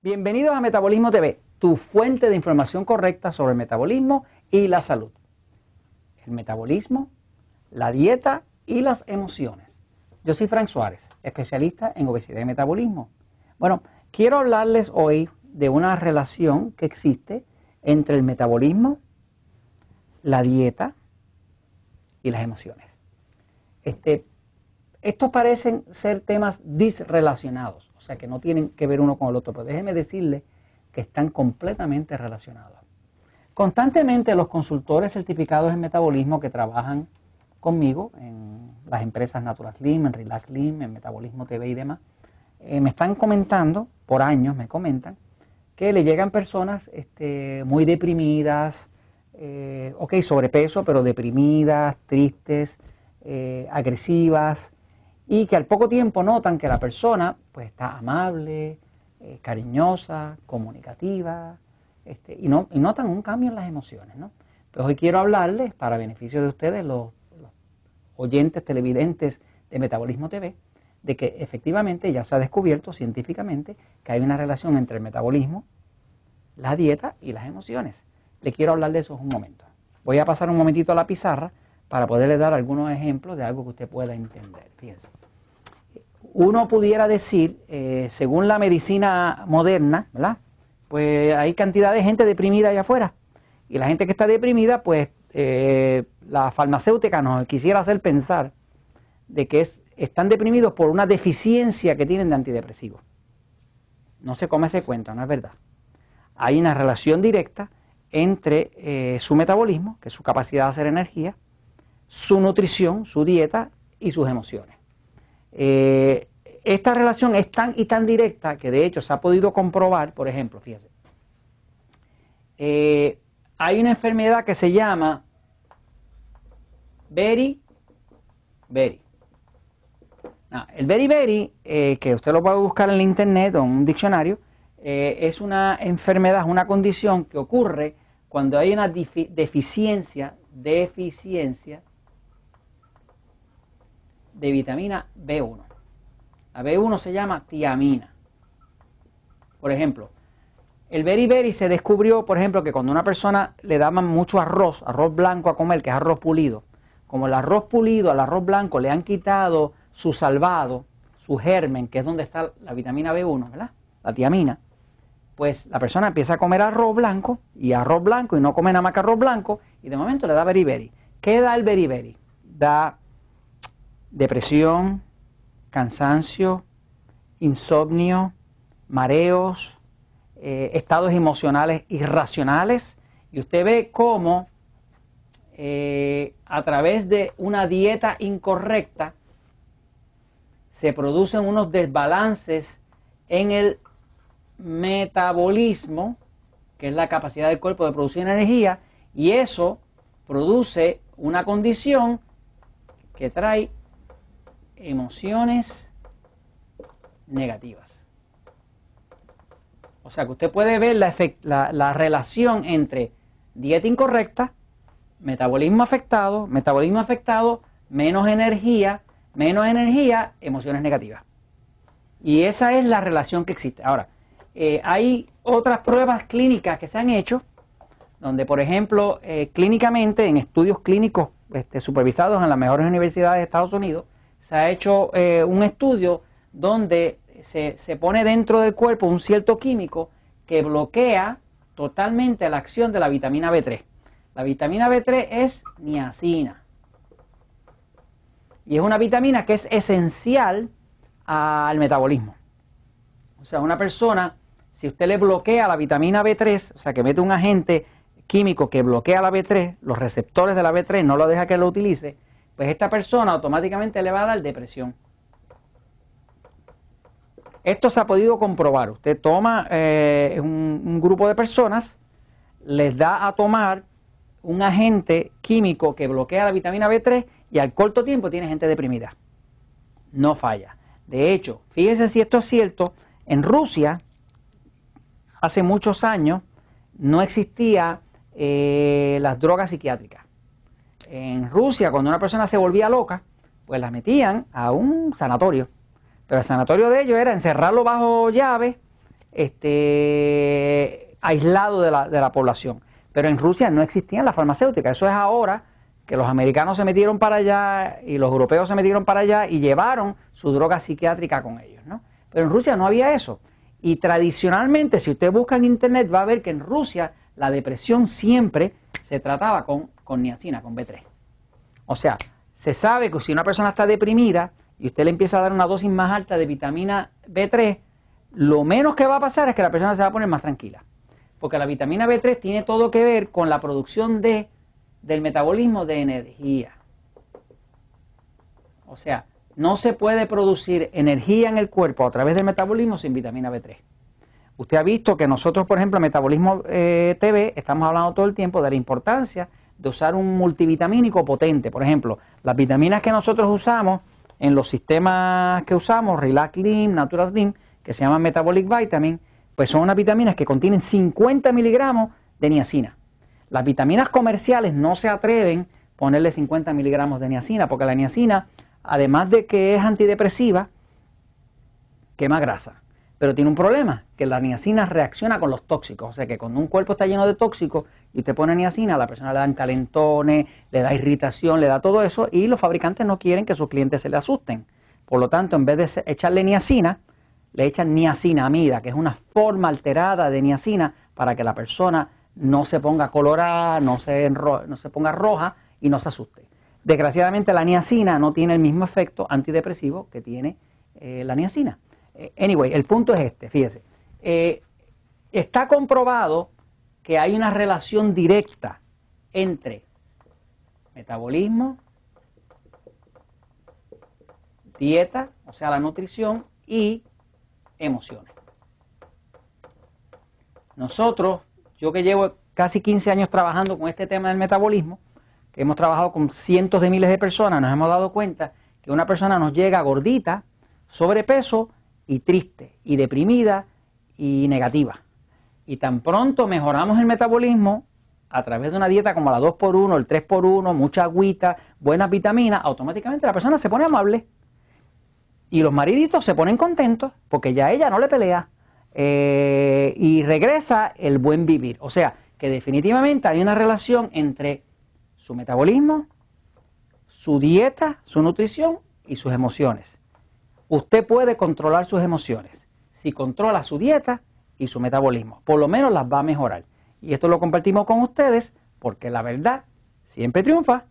Bienvenidos a Metabolismo TV, tu fuente de información correcta sobre el metabolismo y la salud. El metabolismo, la dieta y las emociones. Yo soy Frank Suárez, especialista en obesidad y metabolismo. Bueno, quiero hablarles hoy de una relación que existe entre el metabolismo, la dieta y las emociones. Este, estos parecen ser temas disrelacionados o sea que no tienen que ver uno con el otro, pero déjenme decirles que están completamente relacionados. Constantemente los consultores certificados en metabolismo que trabajan conmigo en las empresas Natural Slim, en Relax Slim, en Metabolismo TV y demás, eh, me están comentando, por años me comentan, que le llegan personas este, muy deprimidas, eh, ok, sobrepeso, pero deprimidas, tristes, eh, agresivas, y que al poco tiempo notan que la persona pues está amable, eh, cariñosa, comunicativa, este, y, no, y notan un cambio en las emociones. ¿no? Pues hoy quiero hablarles, para beneficio de ustedes, los, oyentes televidentes de Metabolismo TV, de que efectivamente ya se ha descubierto científicamente que hay una relación entre el metabolismo, la dieta y las emociones. Le quiero hablar de eso en un momento. Voy a pasar un momentito a la pizarra para poderle dar algunos ejemplos de algo que usted pueda entender. Fíjense uno pudiera decir, eh, según la medicina moderna, ¿verdad? Pues hay cantidad de gente deprimida allá afuera. Y la gente que está deprimida, pues eh, la farmacéutica nos quisiera hacer pensar de que es, están deprimidos por una deficiencia que tienen de antidepresivos. No se come ese cuento, no es verdad. Hay una relación directa entre eh, su metabolismo, que es su capacidad de hacer energía, su nutrición, su dieta y sus emociones. Eh, esta relación es tan y tan directa que de hecho se ha podido comprobar, por ejemplo, fíjense, eh, hay una enfermedad que se llama Beri Beri. el Beri Beri, eh, que usted lo puede buscar en el internet o en un diccionario, es una enfermedad, una condición que ocurre cuando hay una deficiencia, deficiencia de vitamina B1. La B1 se llama tiamina. Por ejemplo, el beriberi se descubrió, por ejemplo, que cuando una persona le daban mucho arroz, arroz blanco a comer, que es arroz pulido, como el arroz pulido al arroz blanco le han quitado su salvado, su germen, que es donde está la vitamina B1, ¿verdad? La tiamina. Pues la persona empieza a comer arroz blanco y arroz blanco y no come nada más que arroz blanco y de momento le da beriberi. ¿Qué da el beriberi? Da depresión, cansancio, insomnio, mareos, eh, estados emocionales irracionales. Y usted ve cómo eh, a través de una dieta incorrecta se producen unos desbalances en el metabolismo, que es la capacidad del cuerpo de producir energía, y eso produce una condición que trae emociones negativas. O sea que usted puede ver la, la, relación entre dieta incorrecta, metabolismo afectado, metabolismo afectado, menos energía, menos energía, emociones negativas. Y esa es la relación que existe. Ahora, eh, hay otras pruebas clínicas que se han hecho, donde, por ejemplo, eh, clínicamente, en estudios clínicos este, supervisados en las mejores universidades de Estados Unidos, se ha hecho eh, un estudio donde se, pone dentro del cuerpo un cierto químico que bloquea totalmente la acción de la vitamina B3. La vitamina B3 es niacina. Y es una vitamina que es esencial al metabolismo. O sea, una persona, si usted le bloquea la vitamina B3, o sea, que mete un agente químico que bloquea la B3, los receptores de la B3, no lo deja que lo utilice, pues esta persona automáticamente le va a dar depresión. Esto se ha podido comprobar. Usted toma eh, un, grupo de personas, les da a tomar un agente químico que bloquea la vitamina B3 y al corto tiempo tiene gente deprimida. No falla. De hecho, fíjese si esto es cierto, en Rusia, hace muchos años, no existía eh, las drogas psiquiátricas en Rusia, cuando una persona se volvía loca, pues la metían a un sanatorio. Pero el sanatorio de ellos era encerrarlo bajo llave este, aislado de la, de la población. Pero en Rusia no existían las farmacéuticas. Eso es ahora que los americanos se metieron para allá y los europeos se metieron para allá y llevaron su droga psiquiátrica con ellos. ¿no? Pero en Rusia no había eso. Y tradicionalmente, si usted busca en internet, va a ver que en Rusia la depresión siempre se trataba con, con niacina, con B3. O sea, se sabe que si una persona está deprimida y usted le empieza a dar una dosis más alta de vitamina B3, lo menos que va a pasar es que la persona se va a poner más tranquila. Porque la vitamina B3 tiene todo que ver con la producción de, del metabolismo de energía. O sea, no se puede producir energía en el cuerpo a través del metabolismo sin vitamina B3. Usted ha visto que nosotros, por ejemplo, en Metabolismo eh, TV, estamos hablando todo el tiempo de la importancia de usar un multivitamínico potente. Por ejemplo, las vitaminas que nosotros usamos en los sistemas que usamos, Relax Lim, Natural Slim, que se llaman Metabolic Vitamin, pues son unas vitaminas que contienen 50 miligramos de niacina. Las vitaminas comerciales no se atreven a ponerle 50 miligramos de niacina, porque la niacina además de que es antidepresiva, quema grasa. Pero tiene un problema, que la niacina reacciona con los tóxicos. O sea que cuando un cuerpo está lleno de tóxicos y te pone niacina, a la persona le dan calentones, le da irritación, le da todo eso, y los fabricantes no quieren que sus clientes se le asusten. Por lo tanto, en vez de echarle niacina, le echan niacinamida, que es una forma alterada de niacina para que la persona no se ponga colorada, no se, no se ponga roja y no se asuste. Desgraciadamente la niacina no tiene el mismo efecto antidepresivo que tiene eh, la niacina. Anyway, el punto es este, fíjese. Eh, está comprobado que hay una relación directa entre metabolismo, dieta, o sea, la nutrición y emociones. Nosotros, yo que llevo casi 15 años trabajando con este tema del metabolismo, hemos trabajado con cientos de miles de personas, nos hemos dado cuenta que una persona nos llega gordita, sobrepeso y triste, y deprimida y negativa. Y tan pronto mejoramos el metabolismo a través de una dieta como la 2x1, el 3x1, mucha agüita, buenas vitaminas, automáticamente la persona se pone amable. Y los mariditos se ponen contentos porque ya ella no le pelea. Eh, y regresa el buen vivir. O sea, que definitivamente hay una relación entre su metabolismo, su dieta, su nutrición y sus emociones. Usted puede controlar sus emociones si controla su dieta y su metabolismo. Por lo menos las va a mejorar. Y esto lo compartimos con ustedes porque la verdad siempre triunfa.